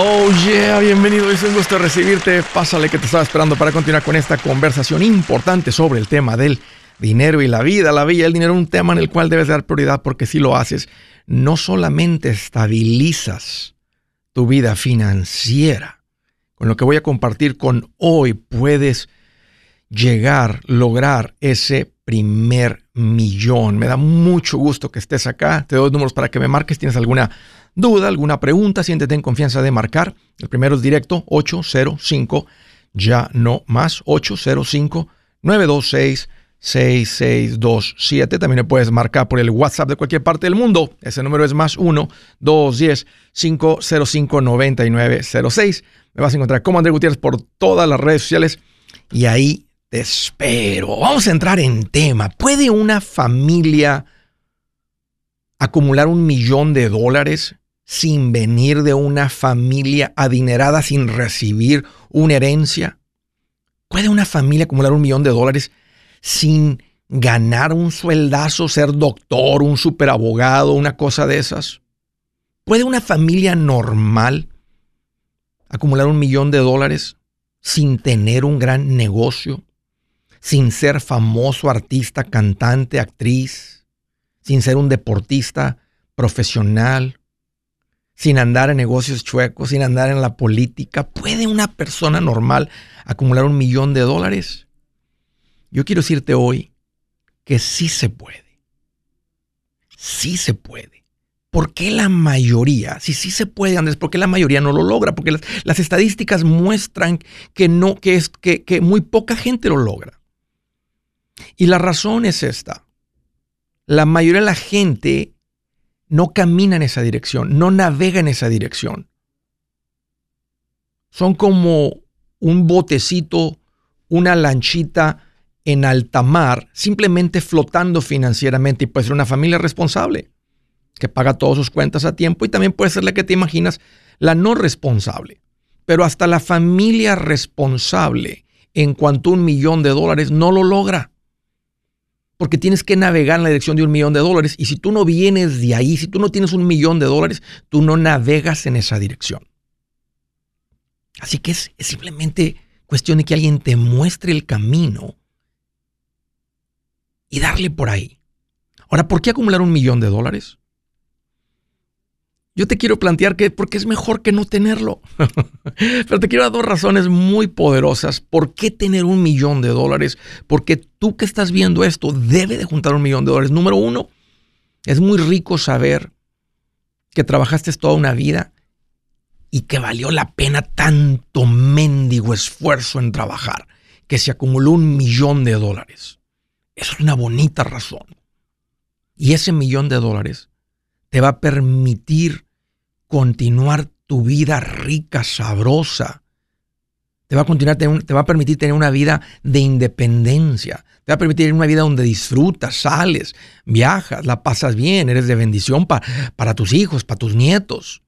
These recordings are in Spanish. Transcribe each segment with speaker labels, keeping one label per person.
Speaker 1: Oh yeah, bienvenido, es un gusto recibirte. Pásale que te estaba esperando para continuar con esta conversación importante sobre el tema del dinero y la vida. La vida y el dinero es un tema en el cual debes dar prioridad porque si lo haces, no solamente estabilizas tu vida financiera, con lo que voy a compartir con hoy puedes llegar, lograr ese primer millón. Me da mucho gusto que estés acá. Te doy números para que me marques. ¿Tienes alguna duda, alguna pregunta, siéntete en confianza de marcar. El primero es directo 805, ya no más, 805-926-6627. También me puedes marcar por el WhatsApp de cualquier parte del mundo. Ese número es más 1-210-505-9906. Me vas a encontrar como André Gutiérrez por todas las redes sociales y ahí te espero. Vamos a entrar en tema. ¿Puede una familia acumular un millón de dólares sin venir de una familia adinerada, sin recibir una herencia? ¿Puede una familia acumular un millón de dólares sin ganar un sueldazo, ser doctor, un superabogado, una cosa de esas? ¿Puede una familia normal acumular un millón de dólares sin tener un gran negocio, sin ser famoso artista, cantante, actriz, sin ser un deportista profesional, sin andar en negocios chuecos, sin andar en la política. ¿Puede una persona normal acumular un millón de dólares? Yo quiero decirte hoy que sí se puede. Sí se puede. ¿Por qué la mayoría? Si sí se puede, Andrés, ¿por qué la mayoría no lo logra? Porque las, estadísticas muestran que no, que es que, que muy poca gente lo logra. Y la razón es esta. La mayoría de la gente no camina en esa dirección, no navega en esa dirección. Son como un botecito, una lanchita en alta mar, simplemente flotando financieramente y puede ser una familia responsable que paga todas sus cuentas a tiempo y también puede ser la que te imaginas, la no responsable. Pero hasta la familia responsable en cuanto a un millón de dólares no lo logra porque tienes que navegar en la dirección de un millón de dólares. Y si tú no vienes de ahí, si tú no tienes un millón de dólares, tú no navegas en esa dirección. Así que es, simplemente cuestión de que alguien te muestre el camino y darle por ahí. Ahora, ¿por qué acumular un millón de dólares? Yo te quiero plantear que porque es mejor que no tenerlo. Pero te quiero dar dos razones muy poderosas. ¿Por qué tener un millón de dólares? Porque tú que estás viendo esto debe de juntar un millón de dólares. Número uno, es muy rico saber que trabajaste toda una vida y que valió la pena tanto mendigo esfuerzo en trabajar, que se acumuló un millón de dólares. Es una bonita razón. Y ese millón de dólares te va a permitir continuar tu vida rica, sabrosa. Te va a, continuar, te va a permitir tener una vida de independencia. Te va a permitir una vida donde disfrutas, sales, viajas, la pasas bien, eres de bendición para tus hijos, para tus nietos.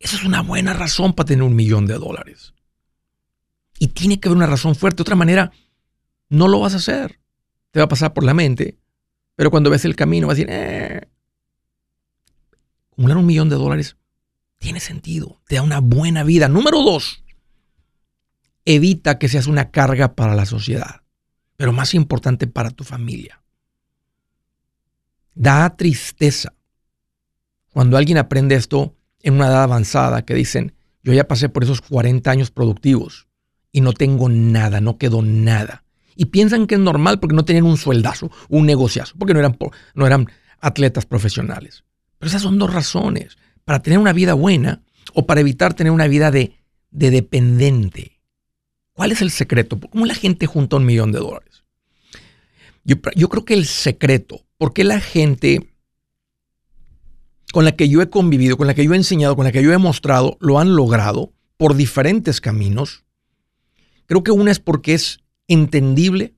Speaker 1: Esa es una buena razón para tener un millón de dólares. Y tiene que haber una razón fuerte. De otra manera, no lo vas a hacer. Te va a pasar por la mente. Pero cuando ves el camino, vas a decir, eh. Acumular un millón de dólares tiene sentido, te da una buena vida. Número dos, evita que seas una carga para la sociedad, pero más importante para tu familia. Da tristeza cuando alguien aprende esto en una edad avanzada que dicen, yo ya pasé por esos 40 años productivos y no tengo nada, no quedó nada. Y piensan que es normal porque no tenían un sueldazo, un negociazo, porque no eran, no eran atletas profesionales. Pero esas son dos razones para tener una vida buena o para evitar tener una vida de, dependiente. ¿Cuál es el secreto? ¿Cómo la gente junta un millón de dólares? Yo, yo creo que el secreto, porque la gente con la que yo he convivido, con la que yo he enseñado, con la que yo he mostrado, lo han logrado por diferentes caminos. Creo que una es porque es entendible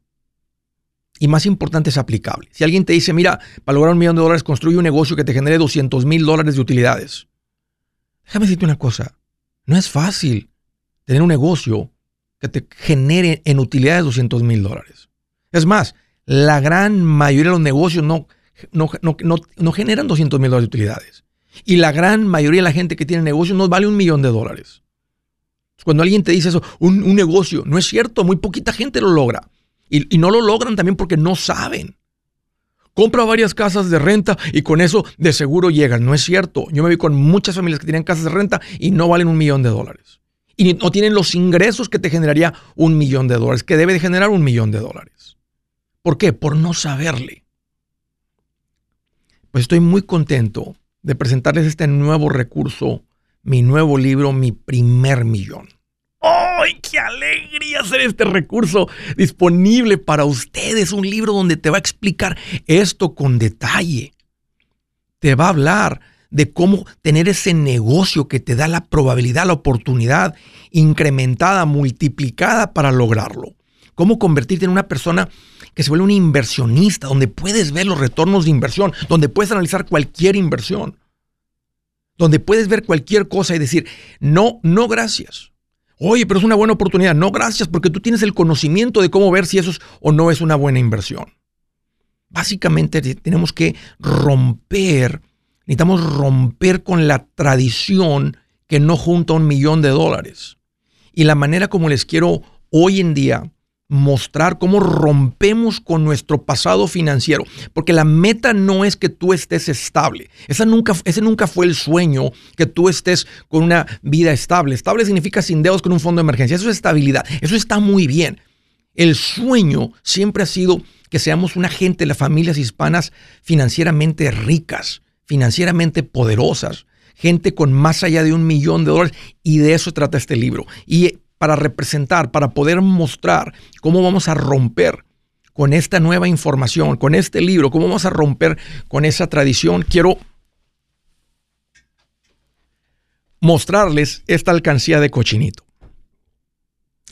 Speaker 1: y más importante es aplicable. Si alguien te dice, mira, para lograr un millón de dólares construye un negocio que te genere 200 mil dólares de utilidades. Déjame decirte una cosa, no es fácil tener un negocio que te genere en utilidades 200 mil dólares. Es más, la gran mayoría de los negocios no, no, no, no generan 200 mil dólares de utilidades. Y la gran mayoría de la gente que tiene negocios no vale un millón de dólares. Cuando alguien te dice eso, un, negocio, no es cierto, muy poquita gente lo logra. Y, no lo logran también porque no saben. Compra varias casas de renta y con eso de seguro llegan. No es cierto. Yo me vi con muchas familias que tienen casas de renta y no valen un millón de dólares. Y no tienen los ingresos que te generaría un millón de dólares, que debe de generar un millón de dólares. ¿Por qué? Por no saberle. Pues estoy muy contento de presentarles este nuevo recurso, mi nuevo libro, Mi primer millón. ¡Ay, qué alegría hacer este recurso disponible para ustedes! Un libro donde te va a explicar esto con detalle. Te va a hablar de cómo tener ese negocio que te da la probabilidad, la oportunidad incrementada, multiplicada para lograrlo. Cómo convertirte en una persona que se vuelve un inversionista, donde puedes ver los retornos de inversión, donde puedes analizar cualquier inversión, donde puedes ver cualquier cosa y decir, no, no gracias. Oye, pero es una buena oportunidad. No, gracias, porque tú tienes el conocimiento de cómo ver si eso es o no es una buena inversión. Básicamente tenemos que romper, necesitamos romper con la tradición que no junta un millón de dólares. Y la manera como les quiero hoy en día mostrar cómo rompemos con nuestro pasado financiero, porque la meta no es que tú estés estable. Esa nunca, ese nunca fue el sueño, que tú estés con una vida estable. Estable significa sin deudas con un fondo de emergencia. Eso es estabilidad. Eso está muy bien. El sueño siempre ha sido que seamos una gente, las familias hispanas, financieramente ricas, financieramente poderosas, gente con más allá de un millón de dólares. Y de eso trata este libro. Y para representar, para poder mostrar cómo vamos a romper con esta nueva información, con este libro, cómo vamos a romper con esa tradición. Quiero mostrarles esta alcancía de cochinito,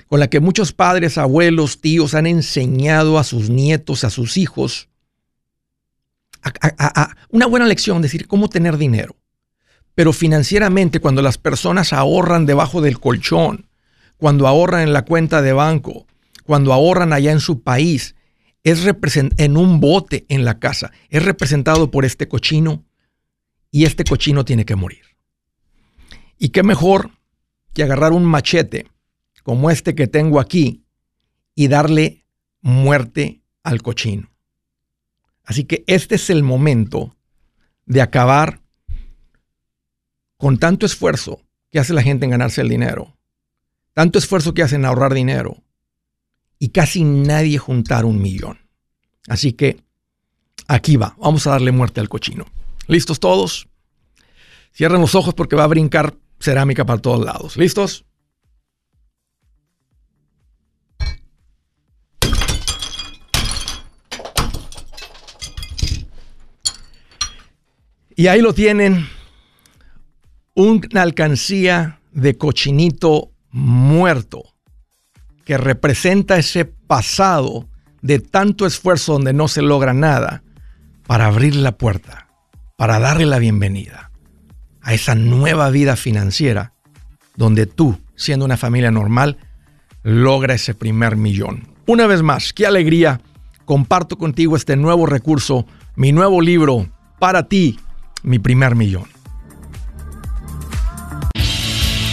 Speaker 1: con la que muchos padres, abuelos, tíos han enseñado a sus nietos, a sus hijos, una buena lección, decir cómo tener dinero. Pero financieramente, cuando las personas ahorran debajo del colchón, cuando ahorran en la cuenta de banco, cuando ahorran allá en su país, es en un bote en la casa, es representado por este cochino y este cochino tiene que morir. Y qué mejor que agarrar un machete como este que tengo aquí y darle muerte al cochino. Así que este es el momento de acabar con tanto esfuerzo que hace la gente en ganarse el dinero tanto esfuerzo que hacen ahorrar dinero y casi nadie juntar un millón. Así que aquí va, vamos a darle muerte al cochino. ¿Listos todos? Cierren los ojos porque va a brincar cerámica para todos lados. ¿Listos? Y ahí lo tienen, una alcancía de cochinito muerto, que representa ese pasado de tanto esfuerzo donde no se logra nada, para abrir la puerta, para darle la bienvenida a esa nueva vida financiera donde tú, siendo una familia normal, logra ese primer millón. Una vez más, qué alegría, comparto contigo este nuevo recurso, mi nuevo libro, para ti, mi primer millón.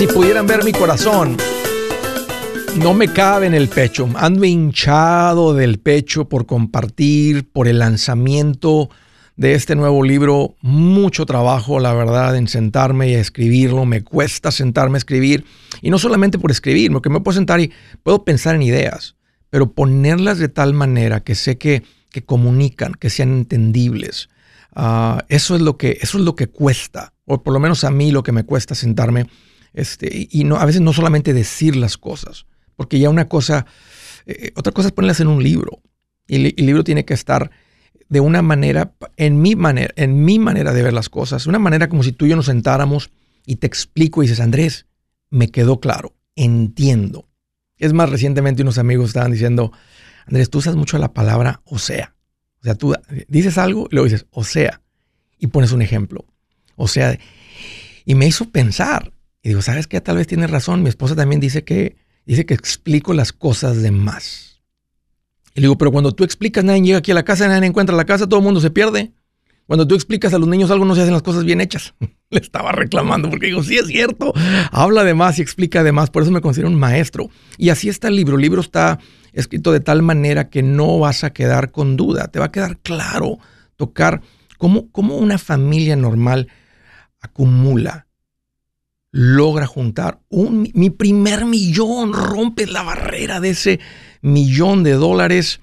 Speaker 1: Si pudieran ver mi corazón, no me cabe en el pecho. Ando hinchado del pecho por compartir, por el lanzamiento de este nuevo libro. Mucho trabajo, la verdad, en sentarme y escribirlo. Me cuesta sentarme a escribir. Y no solamente por escribir, porque me puedo sentar y puedo pensar en ideas, pero ponerlas de tal manera que sé que, que comunican, que sean entendibles. Ah, eso, es lo que, eso es lo que cuesta, o por lo menos a mí lo que me cuesta sentarme este, y no, a veces no solamente decir las cosas, porque ya una cosa, eh, otra cosa es ponerlas en un libro. Y el, libro tiene que estar de una manera, en mi manera, en mi manera de ver las cosas, una manera como si tú y yo nos sentáramos y te explico y dices, Andrés, me quedó claro, entiendo. Es más, recientemente unos amigos estaban diciendo, Andrés, tú usas mucho la palabra o sea. O sea, tú dices algo y luego dices, o sea, y pones un ejemplo. O sea, y me hizo pensar, y digo, ¿sabes qué? Tal vez tienes razón. Mi esposa también dice que, dice que explico las cosas de más. Y le digo, pero cuando tú explicas, nadie llega aquí a la casa, nadie encuentra la casa, todo el mundo se pierde. Cuando tú explicas a los niños algo, no se hacen las cosas bien hechas. Le estaba reclamando porque digo, sí es cierto, habla de más y explica de más, por eso me considero un maestro. Y así está el libro. El libro está escrito de tal manera que no vas a quedar con duda, te va a quedar claro tocar cómo, cómo una familia normal acumula logra juntar un, mi primer millón, rompe la barrera de ese millón de dólares.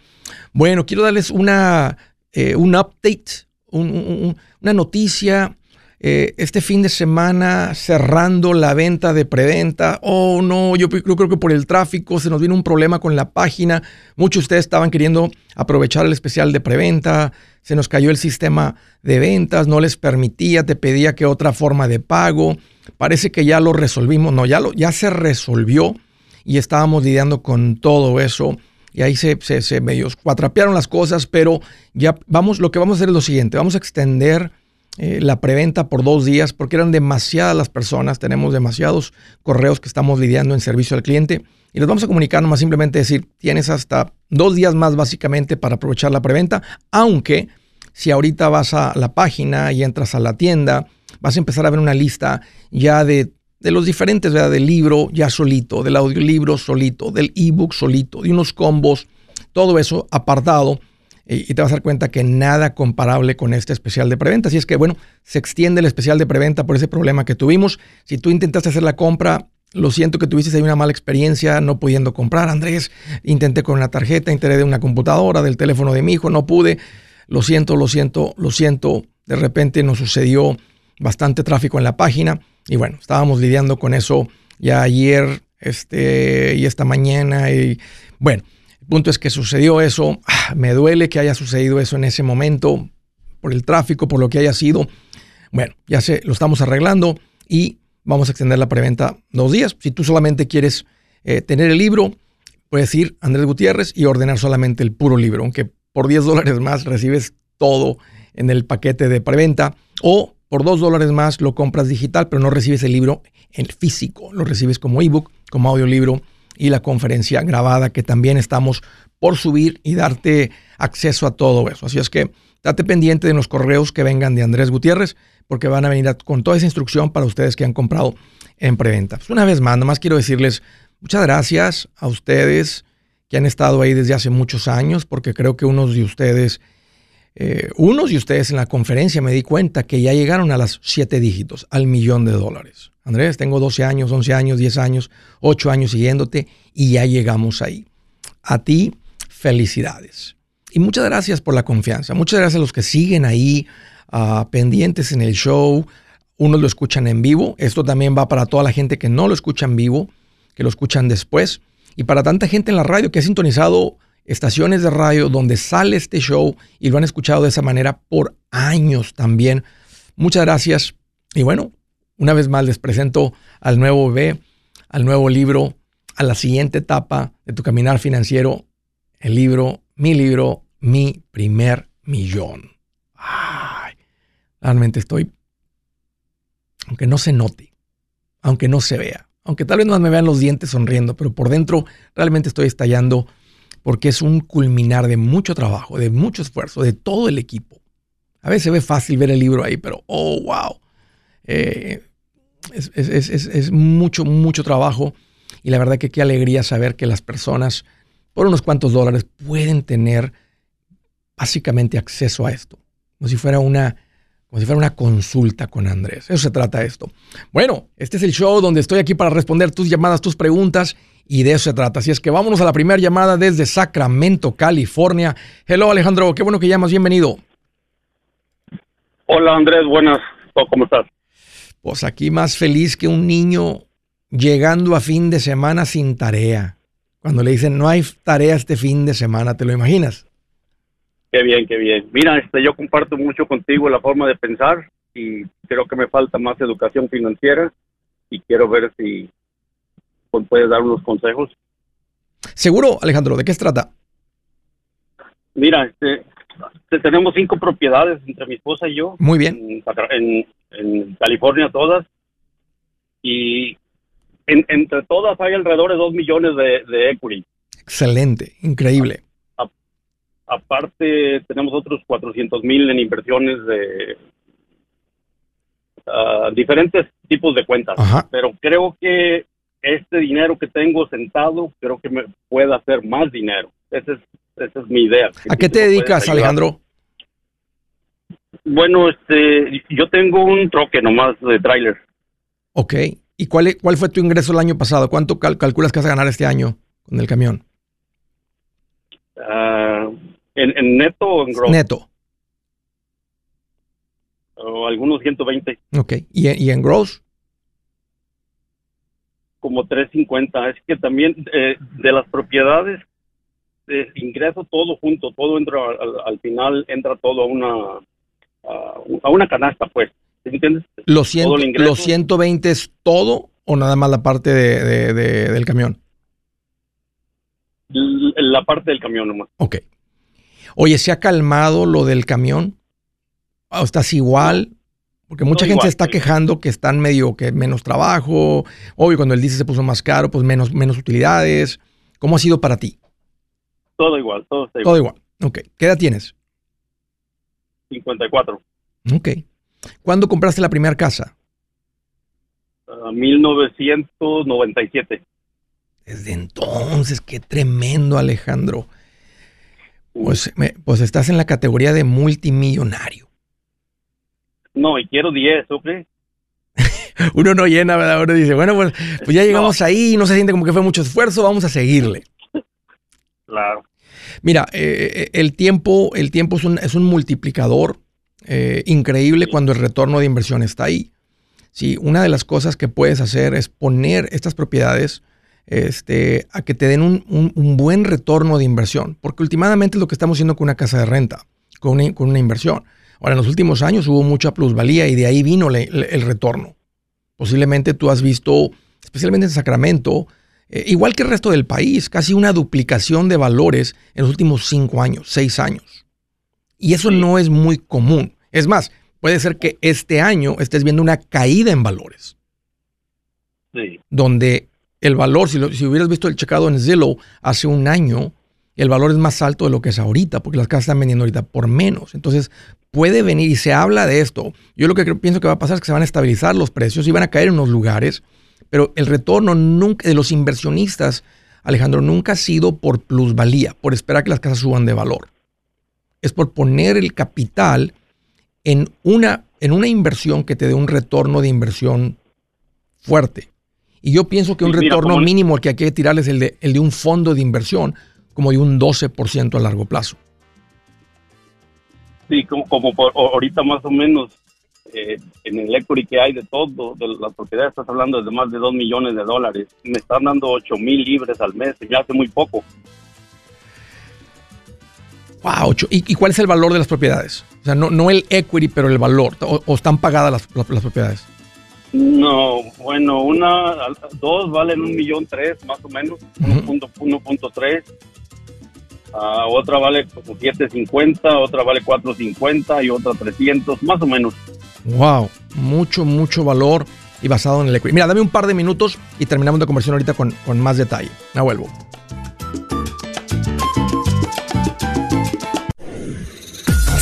Speaker 1: Bueno, quiero darles una, eh, un update, una noticia. Eh, este fin de semana cerrando la venta de preventa. Oh, no, yo creo, creo que por el tráfico se nos vino un problema con la página. Muchos de ustedes estaban queriendo aprovechar el especial de preventa. Se nos cayó el sistema de ventas, no les permitía, te pedía que otra forma de pago. Parece que ya lo resolvimos, no, ya, lo, ya se resolvió y estábamos lidiando con todo eso. Y ahí se, se, medio cuatrapearon las cosas, pero ya vamos, lo que vamos a hacer es lo siguiente, vamos a extender eh, la preventa por dos días porque eran demasiadas las personas, tenemos demasiados correos que estamos lidiando en servicio al cliente y les vamos a comunicar nomás simplemente decir, tienes hasta dos días más básicamente para aprovechar la preventa, aunque si ahorita vas a la página y entras a la tienda, vas a empezar a ver una lista ya de, los diferentes, ¿verdad? Del libro ya solito, del audiolibro solito, del ebook solito, de unos combos, todo eso apartado. Y, te vas a dar cuenta que nada comparable con este especial de preventa. Así es que, bueno, se extiende el especial de preventa por ese problema que tuvimos. Si tú intentaste hacer la compra, lo siento que tuviste ahí una mala experiencia no pudiendo comprar, Andrés. Intenté con una tarjeta, intenté de una computadora, del teléfono de mi hijo, no pude. Lo siento, lo siento, lo siento. De repente nos sucedió bastante tráfico en la página. Y bueno, estábamos lidiando con eso ya ayer este, y esta mañana. Y bueno, el punto es que sucedió eso. Ah, me duele que haya sucedido eso en ese momento, por el tráfico, por lo que haya sido. Bueno, ya sé, lo estamos arreglando y vamos a extender la preventa dos días. Si tú solamente quieres eh, tener el libro, puedes ir a Andrés Gutiérrez y ordenar solamente el puro libro, aunque por 10 dólares más recibes todo en el paquete de preventa o por dos dólares más lo compras digital, pero no recibes el libro en físico. Lo recibes como ebook, como audiolibro y la conferencia grabada que también estamos por subir y darte acceso a todo eso. Así es que date pendiente de los correos que vengan de Andrés Gutiérrez porque van a venir con toda esa instrucción para ustedes que han comprado en preventa. Pues una vez más, nomás quiero decirles muchas gracias a ustedes que han estado ahí desde hace muchos años, porque creo que unos de ustedes, eh, unos de ustedes en la conferencia me di cuenta que ya llegaron a las siete dígitos, al millón de dólares. Andrés, tengo 12 años, 11 años, 10 años, 8 años siguiéndote y ya llegamos ahí. A ti, felicidades. Y muchas gracias por la confianza. Muchas gracias a los que siguen ahí ah, pendientes en el show. Unos lo escuchan en vivo. Esto también va para toda la gente que no lo escucha en vivo, que lo escuchan después. Y para tanta gente en la radio que ha sintonizado estaciones de radio donde sale este show y lo han escuchado de esa manera por años también. Muchas gracias. Y bueno, una vez más les presento al nuevo bebé, al nuevo libro, a la siguiente etapa de tu caminar financiero, el libro, mi libro, mi primer millón. Realmente estoy, aunque no se note, aunque no se vea, aunque tal vez no me vean los dientes sonriendo, pero por dentro realmente estoy estallando porque es un culminar de mucho trabajo, de mucho esfuerzo, de todo el equipo. A veces ve fácil ver el libro ahí, pero oh, wow. Eh, es, es, mucho, mucho trabajo y la verdad que qué alegría saber que las personas por unos cuantos dólares pueden tener básicamente acceso a esto, como si fuera una como si fuera una consulta con Andrés. Eso se trata esto. Bueno, este es el show donde estoy aquí para responder tus llamadas, tus preguntas y de eso se trata. Así es que vámonos a la primera llamada desde Sacramento, California. Hello Alejandro, qué bueno que llamas, bienvenido.
Speaker 2: Hola Andrés, buenas, ¿cómo estás?
Speaker 1: Pues aquí más feliz que un niño llegando a fin de semana sin tarea. Cuando le dicen no hay tarea este fin de semana, ¿te lo imaginas?
Speaker 2: Qué bien, qué bien. Mira, este, yo comparto mucho contigo la forma de pensar y creo que me falta más educación financiera y quiero ver si puedes dar unos consejos.
Speaker 1: Seguro, Alejandro, ¿de qué se trata?
Speaker 2: Mira, este, tenemos cinco propiedades entre mi esposa y yo.
Speaker 1: Muy bien.
Speaker 2: En, California todas. Y entre todas hay alrededor de dos millones de, de equity.
Speaker 1: Excelente, increíble
Speaker 2: aparte tenemos otros 400 mil en inversiones de ah, diferentes tipos de cuentas. Pero creo que este dinero que tengo sentado, creo que me puede hacer más dinero. Esa es, esa es mi idea.
Speaker 1: ¿A qué te dedicas, Alejandro?
Speaker 2: Bueno, este, yo tengo un troque nomás de trailer.
Speaker 1: Ok. ¿Y cuál, cuál fue tu ingreso el año pasado? ¿Cuánto calculas que vas a ganar este año con el camión?
Speaker 2: Ah, ¿En, neto o en gross?
Speaker 1: Neto.
Speaker 2: O algunos 120.
Speaker 1: Ok. ¿Y, y en gross?
Speaker 2: Como 350. Es que también eh, de las propiedades, eh, ingreso todo junto, todo entra al, final, entra todo a una, a, una canasta, pues. ¿Entiendes?
Speaker 1: ¿Los, ¿Los 120 es todo o nada más la parte de, del camión?
Speaker 2: La parte del camión nomás.
Speaker 1: Ok. Oye, ¿se ha calmado lo del camión? ¿O estás igual? Porque mucha gente se está quejando que están medio que menos trabajo. Obvio, cuando el diésel se puso más caro, pues menos, menos utilidades. ¿Cómo ha sido para ti?
Speaker 2: Todo igual, todo está
Speaker 1: igual. Todo igual. Ok. ¿Qué edad tienes?
Speaker 2: 54.
Speaker 1: Ok. ¿Cuándo compraste la primera casa?
Speaker 2: 1997.
Speaker 1: Desde entonces, qué tremendo, Alejandro. Pues, pues estás en la categoría de multimillonario.
Speaker 2: No, y quiero 10, ¿ok?
Speaker 1: Uno no llena, ¿verdad? Uno dice, bueno, pues, pues ya llegamos ahí, no se siente como que fue mucho esfuerzo, vamos a seguirle.
Speaker 2: Claro.
Speaker 1: Mira, eh, eh, el tiempo, el tiempo es un, es un multiplicador eh, increíble cuando el retorno de inversión está ahí. Sí, una de las cosas que puedes hacer es poner estas propiedades este, a que te den un, buen retorno de inversión, porque últimamente es lo que estamos haciendo con una casa de renta, con una, inversión. Ahora, en los últimos años hubo mucha plusvalía y de ahí vino el retorno. Posiblemente tú has visto, especialmente en Sacramento, eh, igual que el resto del país, casi una duplicación de valores en los últimos cinco años, seis años. Y eso no es muy común. Es más, puede ser que este año estés viendo una caída en valores.
Speaker 2: Sí.
Speaker 1: Donde el valor, si, si hubieras visto el checado en Zillow hace un año, el valor es más alto de lo que es ahorita, porque las casas están vendiendo ahorita por menos. Entonces, puede venir y se habla de esto. Yo lo que pienso que va a pasar es que se van a estabilizar los precios y van a caer en unos lugares, pero el retorno nunca de los inversionistas Alejandro, nunca ha sido por plusvalía, por esperar que las casas suban de valor. Es por poner el capital en una, en una inversión que te dé un retorno de inversión fuerte. Y yo pienso que un retorno mínimo al que hay que tirar es el de, el de un fondo de inversión, como de un 12% a largo plazo.
Speaker 2: Sí, como, como por, ahorita más o menos eh, en el equity que hay de todo, de las propiedades, estás hablando de más de 2 millones de dólares. Me están dando 8 mil libres al mes, ya hace muy poco.
Speaker 1: Wow, ¿Y, cuál es el valor de las propiedades? O sea, no, no el equity, pero el valor. ¿O, están pagadas las, las, propiedades?
Speaker 2: No, bueno, una, dos valen un millón tres, más o menos, 1.3. Ah, otra vale como 750, otra vale 450 y otra 300, más o menos.
Speaker 1: Wow, mucho, mucho valor y basado en el equity. Mira, dame un par de minutos y terminamos la conversión ahorita con, con más detalle. Me vuelvo.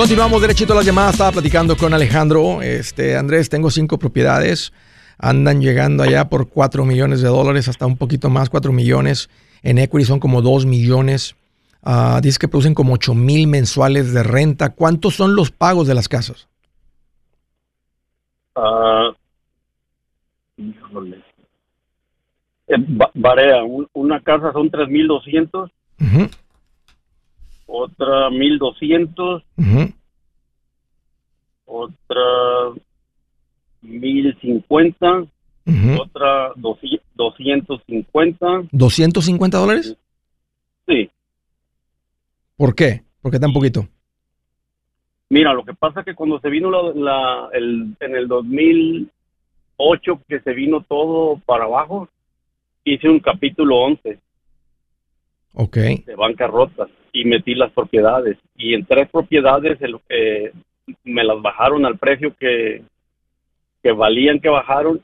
Speaker 1: Continuamos derechito a las llamadas. Estaba platicando con Alejandro. Este, Andrés, tengo cinco propiedades. Andan llegando allá por 4 millones de dólares, hasta un poquito más, 4 millones. En equity son como 2 millones. Uh, dice que producen como 8 mil mensuales de renta. ¿Cuántos son los pagos de las casas?
Speaker 2: Uh, varía. Una casa son 3.200. Uh otra 1200, otra 1050, otra 250.
Speaker 1: ¿250 dólares?
Speaker 2: Sí.
Speaker 1: ¿Por qué? ¿Por qué tan poquito?
Speaker 2: Mira, lo que pasa es que cuando se vino la, el, en el 2008, que se vino todo para abajo, hice un capítulo 11.
Speaker 1: Ok.
Speaker 2: De bancarrota y metí las propiedades. Y en tres propiedades eh, me las bajaron al precio que, que valían que bajaron.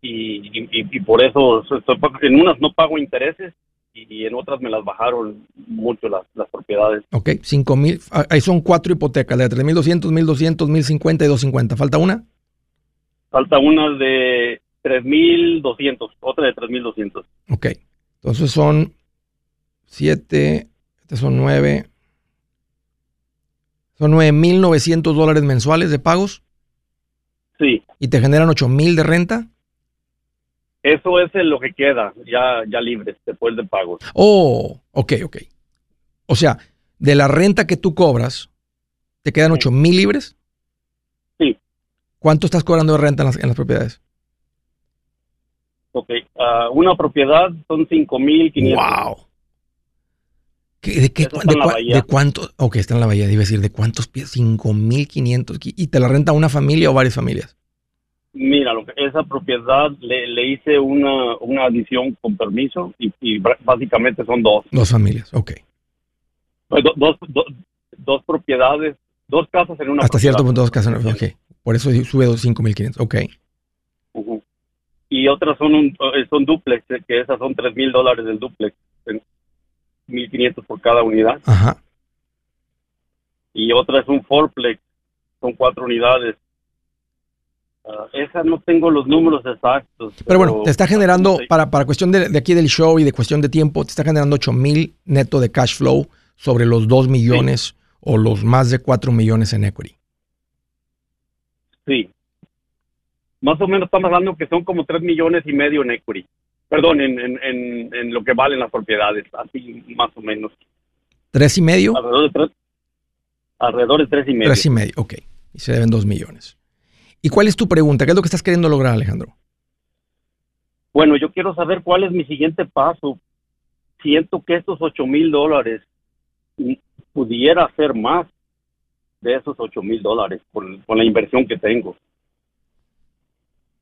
Speaker 2: Y, y, por eso estoy, en unas no pago intereses y en otras me las bajaron mucho las, las propiedades.
Speaker 1: Ok, cinco mil, ah, ahí son cuatro hipotecas, la de 3.200, 1.200, 1.050 y 250. ¿Falta una?
Speaker 2: Falta una de 3.200, otra de 3.200.
Speaker 1: Ok, entonces son 7, estos son 9. Son 9.900 dólares mensuales de pagos.
Speaker 2: Sí.
Speaker 1: ¿Y te generan 8.000 de renta?
Speaker 2: Eso es lo que queda, ya, ya libre, después de pagos.
Speaker 1: Oh, ok, ok. O sea, de la renta que tú cobras, ¿te quedan 8.000 libres?
Speaker 2: Sí.
Speaker 1: ¿Cuánto estás cobrando de renta en las, en las propiedades?
Speaker 2: Ok, uh, una propiedad son 5.500.
Speaker 1: ¡Wow! ¿De, qué, de, cuánto? Ok, está en la bahía, iba decir, ¿de cuántos pies? 5.500. ¿Y te la renta una familia o varias familias?
Speaker 2: Mira, lo que, esa propiedad le, hice una, una, adición con permiso y, básicamente son dos.
Speaker 1: Dos familias, ok.
Speaker 2: Pues dos, dos propiedades, dos casas en una
Speaker 1: Hasta cierto punto dos casas en una ok. Por eso sube 5.500,
Speaker 2: ok. Y otras son, un, eh, son duplex, que esas son 3.000 dólares del duplex. 1500 por cada unidad.
Speaker 1: Ajá.
Speaker 2: Y otra es un fourplex, son cuatro unidades. Ah, esa no tengo los números exactos.
Speaker 1: Pero, bueno, te está generando, para, para cuestión de, de, aquí del show y de cuestión de tiempo, te está generando 8 mil neto de cash flow sobre los 2 millones o los más de 4 millones en equity.
Speaker 2: Sí. Más o menos estamos hablando que son como 3 millones y medio en equity. Perdón, en, en, en, en lo que valen las propiedades, así más o menos.
Speaker 1: ¿Tres y medio?
Speaker 2: Alrededor de tres, alrededor de tres y medio.
Speaker 1: Tres y medio, ok. Y se deben dos millones. ¿Y cuál es tu pregunta? ¿Qué es lo que estás queriendo lograr, Alejandro?
Speaker 2: Bueno, yo quiero saber cuál es mi siguiente paso. Siento que estos ocho mil dólares pudiera hacer más de esos ocho mil dólares con, la inversión que tengo.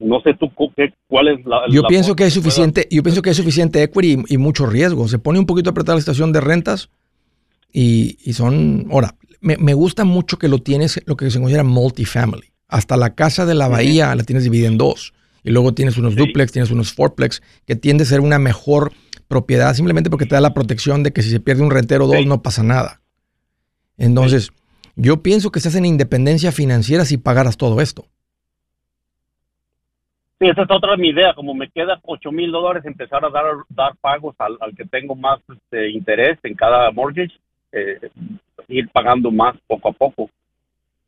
Speaker 2: No sé tú qué, cuál es la.
Speaker 1: Yo
Speaker 2: la
Speaker 1: pienso que hay suficiente, yo pienso que hay suficiente equity y, y, mucho riesgo. Se pone un poquito apretada la estación de rentas y, y son. Ahora, me, me, gusta mucho que lo tienes, lo que se considera multifamily. Hasta la casa de la bahía sí. la tienes dividida en dos. Y luego tienes unos sí. duplex, tienes unos fourplex, que tiende a ser una mejor propiedad simplemente porque te da la protección de que si se pierde un rentero o dos sí. no pasa nada. Entonces, yo pienso que estás en independencia financiera si pagaras todo esto.
Speaker 2: Sí, esa es otra mi idea. Como me queda 8 mil dólares, empezar a dar, dar pagos al, al que tengo más este, interés en cada mortgage, eh, ir pagando más poco a poco.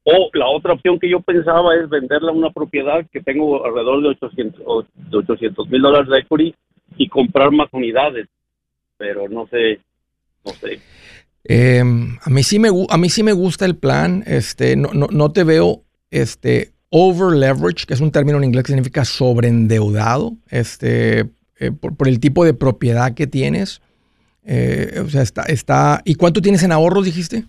Speaker 2: O la otra opción que yo pensaba es venderla a una propiedad que tengo alrededor de 800 mil dólares de equity y comprar más unidades. Pero no sé, no sé.
Speaker 1: Eh, a, mí sí me, a mí sí me gusta el plan. Este, no, no, no te veo este, over leverage, que es un término en inglés que significa sobreendeudado, este, eh, por, por, el tipo de propiedad que tienes. Eh, o sea, está, está. ¿Y cuánto tienes en ahorros, dijiste?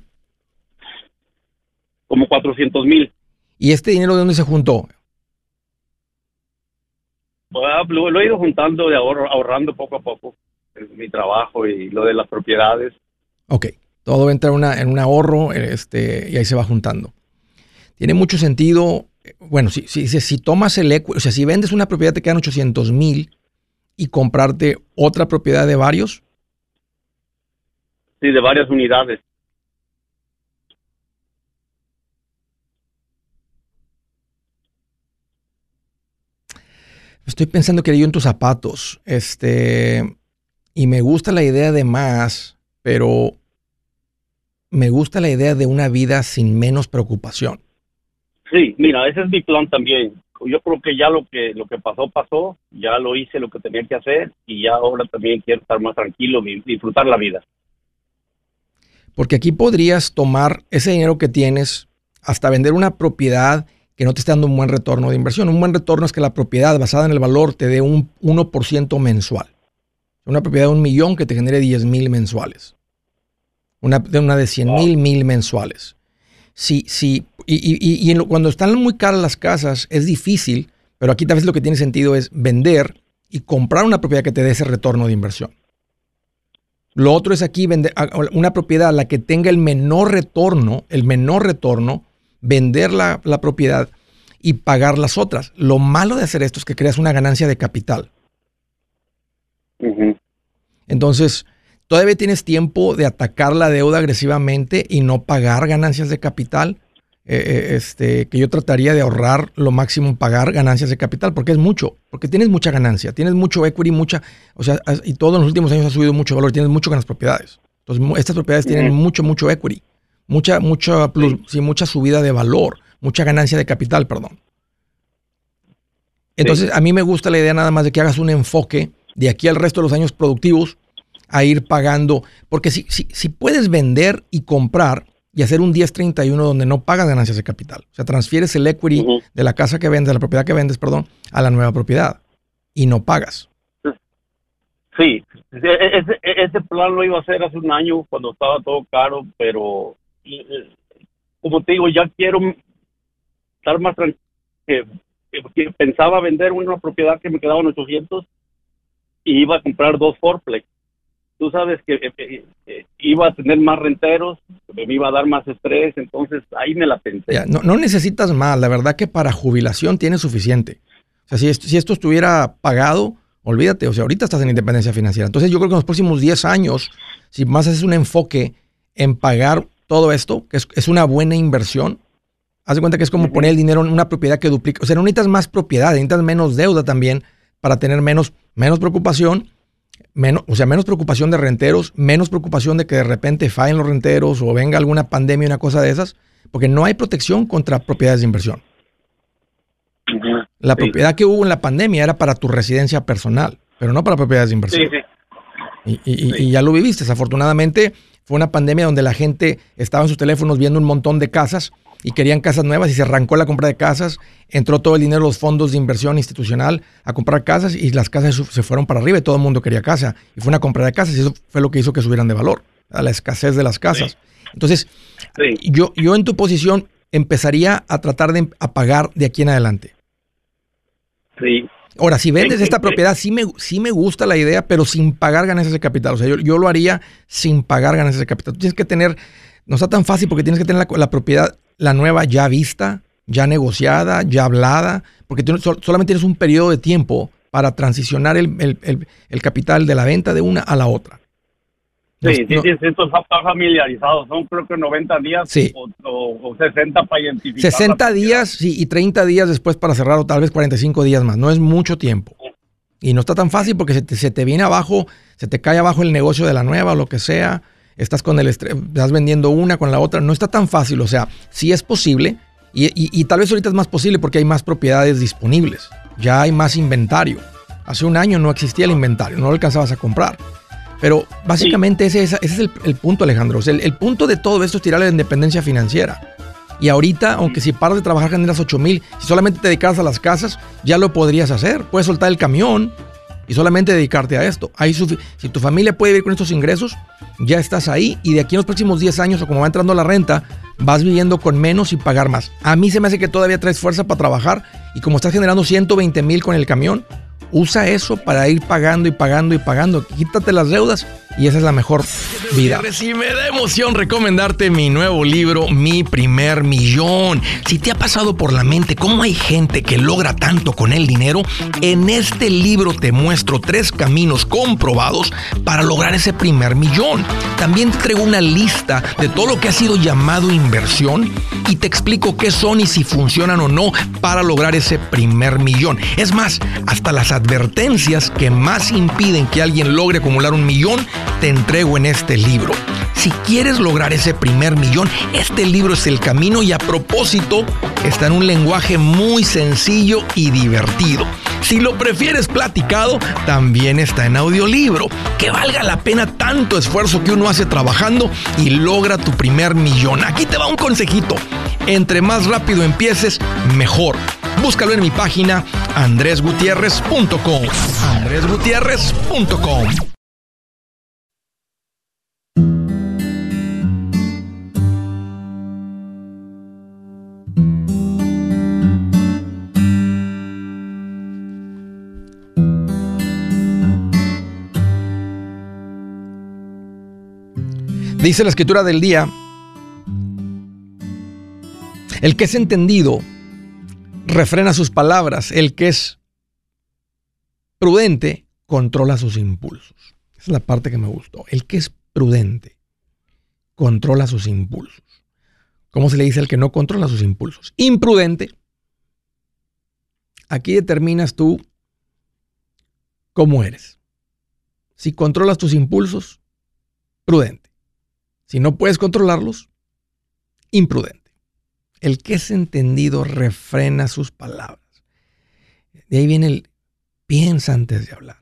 Speaker 2: Como 400 mil.
Speaker 1: ¿Y este dinero de dónde se juntó?
Speaker 2: Bueno, lo, he ido juntando, de ahorro, ahorrando poco a poco. En mi trabajo y lo de las propiedades.
Speaker 1: Ok, todo entra en, una, en un ahorro este, y ahí se va juntando. Tiene mucho sentido. Bueno, si, si, si tomas el equity, o sea, si vendes una propiedad te quedan 800 mil y comprarte otra propiedad de varios.
Speaker 2: Sí, de varias unidades.
Speaker 1: Estoy pensando que yo en tus zapatos, este, y me gusta la idea de más, pero me gusta la idea de una vida sin menos preocupación.
Speaker 2: Sí, mira, ese es mi plan también. Yo creo que ya lo que lo que pasó pasó, ya lo hice lo que tenía que hacer y ya ahora también quiero estar más tranquilo y disfrutar la vida.
Speaker 1: Porque aquí podrías tomar ese dinero que tienes hasta vender una propiedad que no te esté dando un buen retorno de inversión. Un buen retorno es que la propiedad basada en el valor te dé un 1% mensual. Una propiedad de un millón que te genere 10 mil mensuales. Una, una de 100 mil, mil mensuales. Sí, sí. Y, y, y en lo, cuando están muy caras las casas es difícil, pero aquí tal vez lo que tiene sentido es vender y comprar una propiedad que te dé ese retorno de inversión. Lo otro es aquí vender una propiedad a la que tenga el menor retorno, el menor retorno, vender la, la, propiedad y pagar las otras. Lo malo de hacer esto es que creas una ganancia de capital.
Speaker 2: Uh -huh.
Speaker 1: Entonces, todavía tienes tiempo de atacar la deuda agresivamente y no pagar ganancias de capital. Eh, este, que yo trataría de ahorrar lo máximo pagar ganancias de capital, porque es mucho, porque tienes mucha ganancia, tienes mucho equity, mucha, o sea, y todo en los últimos años ha subido mucho valor, tienes mucho con las propiedades. Entonces, estas propiedades uh -huh. tienen mucho, mucho equity mucha, mucha, plus, sí. Sí, mucha subida de valor, mucha ganancia de capital, perdón. Entonces, sí. a mí me gusta la idea nada más de que hagas un enfoque de aquí al resto de los años productivos a ir pagando, porque si, si, si puedes vender y comprar y hacer un 1031 donde no pagas ganancias de capital, o sea, transfieres el equity uh -huh. de la casa que vendes, de la propiedad que vendes, perdón, a la nueva propiedad y no pagas.
Speaker 2: Sí, ese, ese plan lo iba a hacer hace un año cuando estaba todo caro, pero como te digo, ya quiero estar más tranquilo. Que, pensaba vender una propiedad que me quedaban 800 y iba a comprar dos Forplex. Tú sabes que eh, eh, iba a tener más renteros, me iba a dar más estrés, entonces ahí me la pensé.
Speaker 1: Ya, no, no, necesitas más, la verdad que para jubilación tienes suficiente. O sea, si esto, si esto estuviera pagado, olvídate, o sea, ahorita estás en independencia financiera. Entonces yo creo que en los próximos 10 años, si más haces un enfoque en pagar todo esto, que es, es una buena inversión, Haz de cuenta que es como poner el dinero en una propiedad que duplica. O sea, no necesitas más propiedad, necesitas menos deuda también para tener menos, menos preocupación, menos, o sea, menos preocupación de renteros, menos preocupación de que de repente fallen los renteros o venga alguna pandemia, una cosa de esas, porque no hay protección contra propiedades de inversión. La propiedad que hubo en la pandemia era para tu residencia personal, pero no para propiedades de inversión. Sí, sí. Y, y, ya lo viviste. Desafortunadamente, fue una pandemia donde la gente estaba en sus teléfonos viendo un montón de casas y querían casas nuevas y se arrancó la compra de casas. Entró todo el dinero de los fondos de inversión institucional a comprar casas y las casas se fueron para arriba y todo el mundo quería casa. Y fue una compra de casas y eso fue lo que hizo que subieran de valor, a la escasez de las casas. Entonces, Yo, yo en tu posición empezaría a tratar de pagar de aquí en adelante.
Speaker 2: Sí.
Speaker 1: Ahora, si vendes esta propiedad, sí me, sí me gusta la idea, pero sin pagar ganancias de capital. O sea, yo, lo haría sin pagar ganancias de capital. Tú tienes que tener, no está tan fácil porque tienes que tener la, propiedad, la nueva ya vista, ya negociada, ya hablada, porque tú solamente tienes un periodo de tiempo para transicionar el, capital de la venta de una a la otra.
Speaker 2: Sí, sí, sí, esto está familiarizado. Son creo que 90 días o, 60 para identificar.
Speaker 1: 60 días sí, y 30 días después para cerrar o tal vez 45 días más. No es mucho tiempo. Y no está tan fácil porque se te, se te viene abajo, se te cae abajo el negocio de la nueva o lo que sea. Estás con el estás vendiendo una con la otra. No está tan fácil. O sea, sí es posible. Y, y tal vez ahorita es más posible porque hay más propiedades disponibles. Ya hay más inventario. Hace un año no existía el inventario, no lo alcanzabas a comprar. Pero básicamente ese, es el, punto, Alejandro. el, punto de todo esto es tirar la independencia financiera. Y ahorita, aunque si paras de trabajar generas 8 mil, si solamente te dedicas a las casas, ya lo podrías hacer. Puedes soltar el camión y solamente dedicarte a esto. Si tu familia puede vivir con estos ingresos, ya estás ahí y de aquí en los próximos 10 años o como va entrando la renta, vas viviendo con menos y pagar más. A mí se me hace que todavía traes fuerza para trabajar y como estás generando 120 mil con el camión, Usa eso para ir pagando y pagando y pagando. Quítate las deudas y esa es la mejor vida.
Speaker 3: Si me da emoción recomendarte mi nuevo libro, Mi primer millón. Si te ha pasado por la mente cómo hay gente que logra tanto con el dinero, en este libro te muestro tres caminos comprobados para lograr ese primer millón. También te traigo una lista de todo lo que ha sido llamado inversión y te explico qué son y si funcionan o no para lograr ese primer millón. Es más, hasta las advertencias que más impiden que alguien logre acumular un millón te entrego en este libro. Si quieres lograr ese primer millón, este libro es el camino y a propósito está en un lenguaje muy sencillo y divertido. Si lo prefieres platicado, también está en audiolibro. Que valga la pena tanto esfuerzo que uno hace trabajando y logra tu primer millón. Aquí te va un consejito. Entre más rápido empieces, mejor. Búscalo en mi página andresgutierrez.com. andresgutierrez.com.
Speaker 1: Dice la escritura del día, el que es entendido refrena sus palabras, el que es prudente controla sus impulsos. Esa es la parte que me gustó. El que es prudente controla sus impulsos. ¿Cómo se le dice al que no controla sus impulsos? Imprudente. Aquí determinas tú cómo eres. Si controlas tus impulsos, prudente. Si no puedes controlarlos, imprudente. El que es entendido refrena sus palabras. De ahí viene el piensa antes de hablar.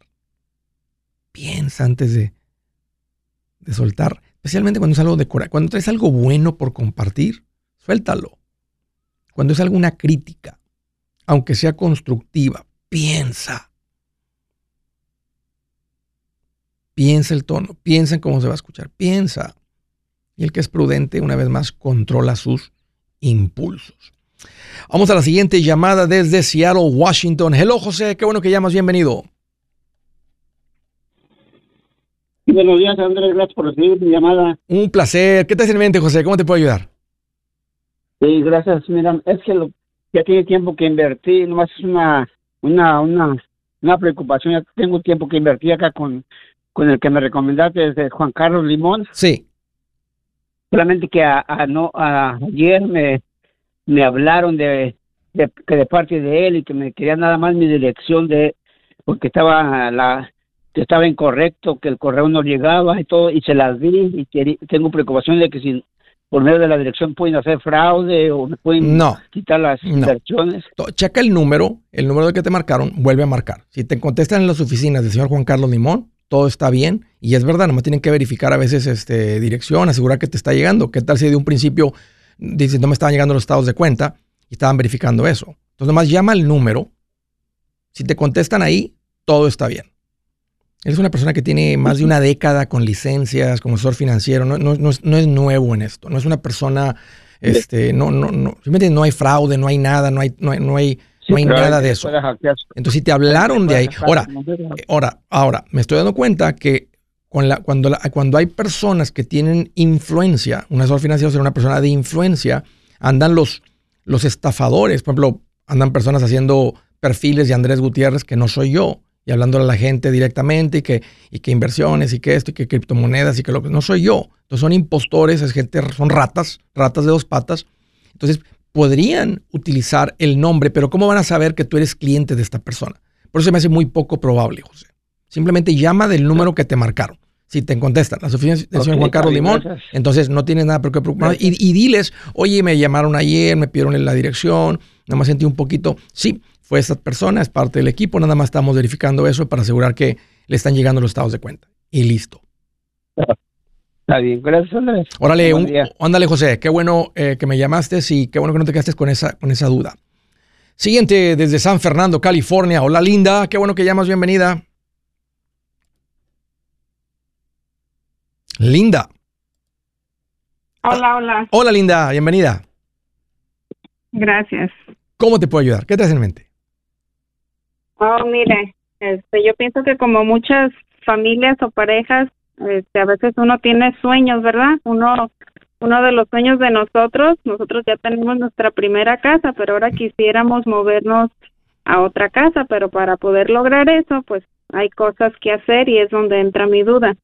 Speaker 1: Piensa antes de, de soltar. Especialmente cuando es algo de Cuando traes algo bueno por compartir, suéltalo. Cuando es alguna crítica, aunque sea constructiva, piensa. Piensa el tono, piensa en cómo se va a escuchar, piensa. Y el que es prudente, una vez más, controla sus impulsos. Vamos a la siguiente llamada desde Seattle, Washington. Hello, José, qué bueno que llamas, bienvenido.
Speaker 4: Buenos días, Andrés, gracias por recibir mi llamada.
Speaker 1: Un placer. ¿Qué te hace en mente, José? ¿Cómo te puedo ayudar?
Speaker 4: Sí, gracias. Mira, es que ya tiene tiempo que invertí, nomás es una, una, una, una preocupación. Ya tengo tiempo que invertí acá con, con el que me recomendaste, Juan Carlos Limón.
Speaker 1: Sí
Speaker 4: solamente que a, no, ayer me, me hablaron de, de, que de parte de él y que me querían nada más mi dirección de porque estaba la que estaba incorrecto, que el correo no llegaba y todo, y se las di y tengo preocupación de que si por medio de la dirección pueden hacer fraude o me pueden
Speaker 1: No.
Speaker 4: quitar las
Speaker 1: No.
Speaker 4: inversiones.
Speaker 1: Checa el número, el número de que te marcaron, vuelve a marcar. Si te contestan en las oficinas del señor Juan Carlos Limón, todo está bien. Y es verdad, nomás tienen que verificar a veces este, dirección, asegurar que te está llegando. ¿Qué tal si de un principio dices no me estaban llegando los estados de cuenta y estaban verificando eso? Entonces nomás llama al número. Si te contestan ahí, todo está bien. Eres una persona que tiene más de una década con licencias, como asesor financiero, no, no- no es, no es nuevo en esto, no es una persona, este, no, no, no, simplemente no hay fraude, no hay nada, no hay, no hay, no hay, no hay nada de eso. Entonces, si te hablaron de ahí, ahora, ahora, ahora, me estoy dando cuenta que con la, cuando, la- cuando hay personas que tienen influencia, un asesor financiero será una persona de influencia, andan los, los estafadores, por ejemplo, andan personas haciendo perfiles de Andrés Gutiérrez que no soy yo y hablándole a la gente directamente y que, y que inversiones y que esto y que criptomonedas y que lo que no soy yo. Entonces son impostores, es gente, son ratas, ratas de dos patas. Entonces podrían utilizar el nombre, pero ¿cómo van a saber que tú eres cliente de esta persona? Por eso se me hace muy poco probable, José. Simplemente llama del número que te marcaron. Si te contestan las oficinas del señor Juan Carlos Limón,
Speaker 4: gracias.
Speaker 1: entonces no tienes nada por qué preocupar. Y, y diles, oye, me llamaron ayer, me pidieron la dirección, nada más sentí un poquito. Sí, fue esta persona, es parte del equipo, nada más estamos verificando eso para asegurar que le están llegando los estados de cuenta. Y listo.
Speaker 4: Está bien, gracias. Andrés.
Speaker 1: Órale, un- ándale, José. Qué bueno eh, que me llamaste y qué bueno que no te quedaste con esa, con esa duda. Siguiente, desde San Fernando, California. Hola, Linda. Qué bueno que llamas. Bienvenida. Linda.
Speaker 5: Hola, hola,
Speaker 1: Hola, Linda. Bienvenida.
Speaker 5: gracias.
Speaker 1: ¿Cómo te puedo ayudar? ¿Qué te hace en mente?
Speaker 5: Oh, mire, este, yo pienso que como muchas familias o parejas, este, a veces uno tiene sueños, ¿verdad? Uno, uno de los sueños de nosotros, nosotros ya tenemos nuestra primera casa, pero ahora quisiéramos movernos a otra casa, pero para poder lograr eso, pues hay cosas que hacer y es donde entra mi duda.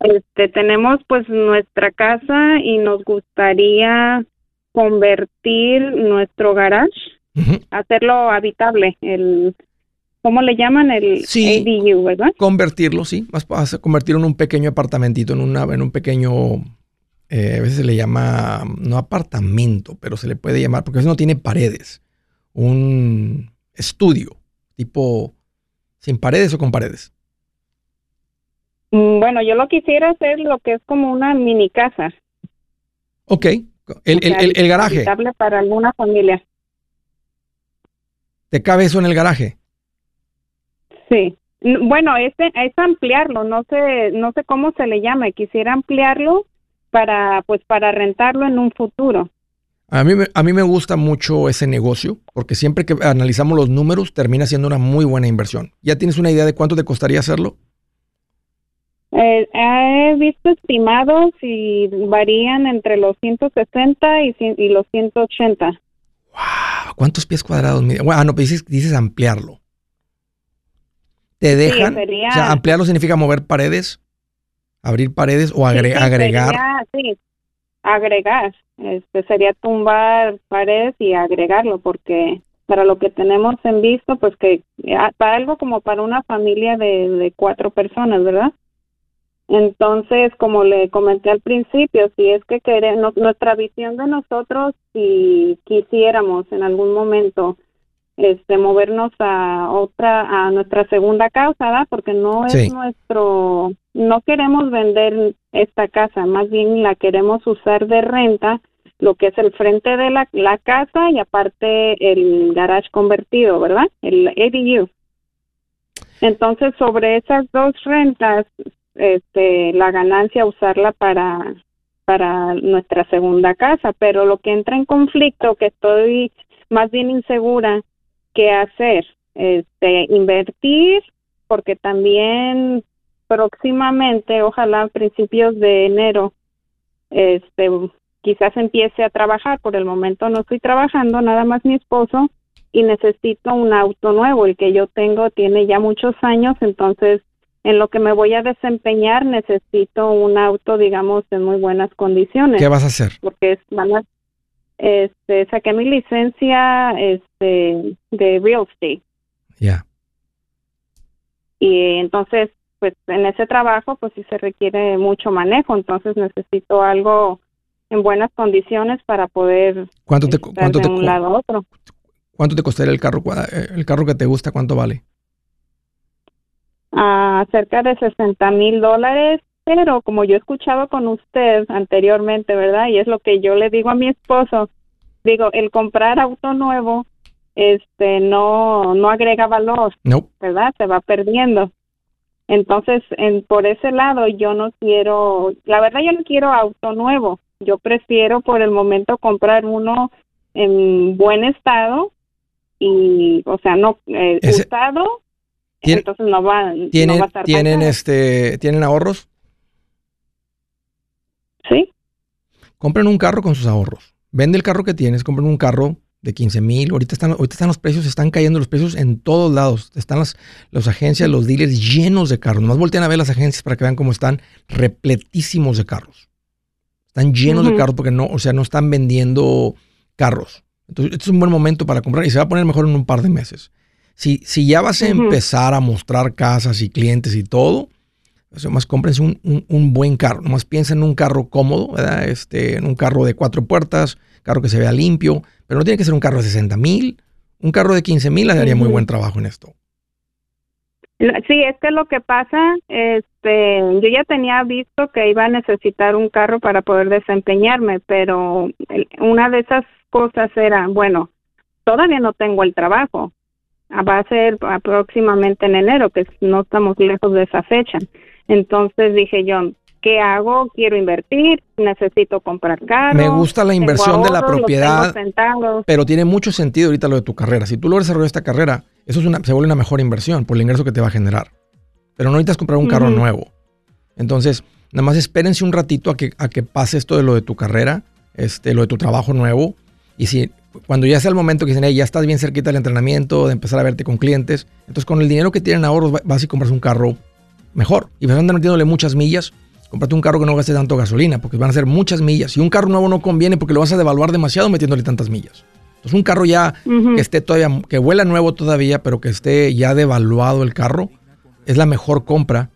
Speaker 5: Este, tenemos pues nuestra casa y nos gustaría convertir nuestro garage hacerlo habitable, el ¿cómo le llaman? El
Speaker 1: Sí.
Speaker 5: ADU, ¿verdad?
Speaker 1: Convertirlo, sí. Vas a convertirlo en un pequeño apartamentito, en, una, en un pequeño. eh, a veces se le llama, no apartamento, pero se le puede llamar, porque a veces no tiene paredes. Un estudio, tipo sin paredes o con paredes.
Speaker 5: Mm, Bueno, yo lo quisiera hacer lo que es como una mini casa.
Speaker 1: Ok. El, el- el- el garaje.
Speaker 5: Para alguna familia.
Speaker 1: ¿Te cabe eso en el garaje?
Speaker 5: Sí. Bueno, este es ampliarlo, no sé, no sé cómo se le llama. Quisiera ampliarlo para, pues, para rentarlo en un futuro.
Speaker 1: A mí, me- a mí me gusta mucho ese negocio, porque siempre que analizamos los números termina siendo una muy buena inversión. ¿Ya tienes una idea de cuánto te costaría hacerlo?
Speaker 5: Eh, he visto estimados y varían entre los 160 y, y los 180.
Speaker 1: Wow, ¿cuántos pies cuadrados mide? Bueno, ah, no, pero dices, dices ampliarlo. ¿Te dejan?
Speaker 5: sería-
Speaker 1: O sea, ampliarlo significa mover paredes, abrir paredes o agre-
Speaker 5: Sí, sí,
Speaker 1: agregar.
Speaker 5: sería- sí, agregar. Este sería tumbar paredes y agregarlo, porque para lo que tenemos en visto, pues que ah, para algo como para una familia de, de cuatro personas, ¿verdad? Entonces, como le comenté al principio, si es que queremos, nuestra visión de nosotros, si quisiéramos en algún momento este movernos a otra a nuestra segunda casa, ¿verdad? Porque no es
Speaker 1: Sí.
Speaker 5: nuestro no queremos vender esta casa, más bien la queremos usar de renta, lo que es el frente de la, la casa y aparte el garage convertido, ¿verdad? El ADU. Entonces, sobre esas dos rentas, este, la ganancia usarla para para nuestra segunda casa, pero lo que entra en conflicto, que estoy más bien insegura qué hacer, este, invertir, porque también próximamente, ojalá a principios de enero, este, quizás empiece a trabajar. Por el momento no estoy trabajando, nada más mi esposo y necesito un auto nuevo. El que yo tengo tiene ya muchos años, entonces en lo que me voy a desempeñar necesito un auto, digamos, en muy buenas condiciones
Speaker 1: ¿Qué vas a hacer?
Speaker 5: porque es, van a- este, saqué mi licencia este, de real estate.
Speaker 1: Ya.
Speaker 5: Y entonces, pues en ese trabajo, pues sí se requiere mucho manejo, entonces necesito algo en buenas condiciones para poder
Speaker 1: ¿Cuánto te,
Speaker 5: estar
Speaker 1: cuánto
Speaker 5: de
Speaker 1: te,
Speaker 5: un lado a otro.
Speaker 1: cuánto te costaría el carro? El carro que te gusta, ¿cuánto vale?
Speaker 5: a cerca de 60 mil dólares, pero como yo he escuchado con usted anteriormente, ¿verdad? Y es lo que yo le digo a mi esposo, digo, el comprar auto nuevo, este, no, no agrega valor,
Speaker 1: No.
Speaker 5: ¿verdad? Se va perdiendo. Entonces, en, por ese lado, yo no quiero, la verdad, yo no quiero auto nuevo. Yo prefiero por el momento comprar uno en buen estado y, o sea, no eh,
Speaker 1: Ese-
Speaker 5: usado. Entonces no va, no
Speaker 1: ¿Tienen,
Speaker 5: va a estar
Speaker 1: tienen, este, ¿Tienen ahorros?
Speaker 5: Sí.
Speaker 1: Compren un carro con sus ahorros. Vende el carro que tienes, compren un carro de 15 mil. Ahorita están, ahorita están los precios, están cayendo los precios en todos lados. Están las, las agencias, los dealers llenos de carros. Nomás voltean a ver las agencias para que vean cómo están repletísimos de carros. Están llenos de carros porque no, o sea, no están vendiendo carros. Entonces, este es un buen momento para comprar y se va a poner mejor en un par de meses. Si, si ya vas a empezar a mostrar casas y clientes y todo, nomás cómprense un, un- un buen carro. Nomás piensen en un carro cómodo, ¿verdad? Este, en un carro de cuatro puertas, carro que se vea limpio, pero no tiene que ser un carro de 60 mil. Un carro de 15 mil le daría muy buen trabajo en esto.
Speaker 5: Sí, es que lo que pasa, este, yo ya tenía visto que iba a necesitar un carro para poder desempeñarme, pero una de esas cosas era, bueno, todavía no tengo el trabajo. Ah, Va a ser aproximadamente en enero, que no estamos lejos de esa fecha. Entonces dije yo, ¿qué hago? Quiero invertir, necesito comprar carro.
Speaker 1: Me gusta la inversión de la propiedad, pero tiene mucho sentido ahorita lo de tu carrera. Si tú logras desarrollar esta carrera, eso es una, se vuelve una mejor inversión por el ingreso que te va a generar. Pero no necesitas comprar un carro nuevo. Entonces, nada más espérense un ratito a que, a que pase esto de lo de tu carrera, este, lo de tu trabajo nuevo. Y si cuando ya sea el momento que dicen, "Hey, ya estás bien cerquita del entrenamiento, de empezar a verte con clientes, entonces con el dinero que tienen ahorros va- vas y compras un carro mejor. Y vas a andar metiéndole muchas millas, cómprate un carro que no gaste tanto gasolina, porque van a ser muchas millas. Y un carro nuevo no conviene porque lo vas a devaluar demasiado metiéndole tantas millas. Entonces un carro ya que esté todavía, que huela nuevo todavía, pero que esté ya devaluado el carro, es la mejor compra.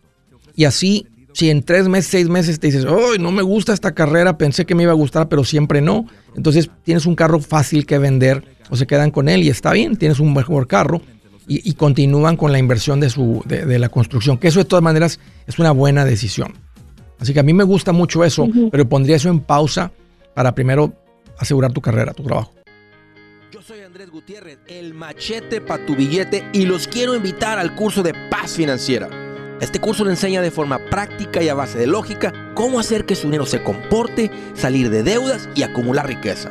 Speaker 1: Y así, si en tres meses, seis meses te dices, ¡ay, no me gusta esta carrera! Pensé que me iba a gustar, pero siempre no. Entonces tienes un carro fácil que vender o se quedan con él y está bien, tienes un mejor carro y, y continúan con la inversión de, su, de, de la construcción, que eso de todas maneras es una buena decisión. Así que a mí me gusta mucho eso, pero pondría eso en pausa para primero asegurar tu carrera, tu trabajo.
Speaker 3: Yo soy Andrés Gutiérrez, el machete para tu billete y los quiero invitar al curso de paz financiera. Este curso le enseña de forma práctica y a base de lógica cómo hacer que su dinero se comporte, salir de deudas y acumular riqueza.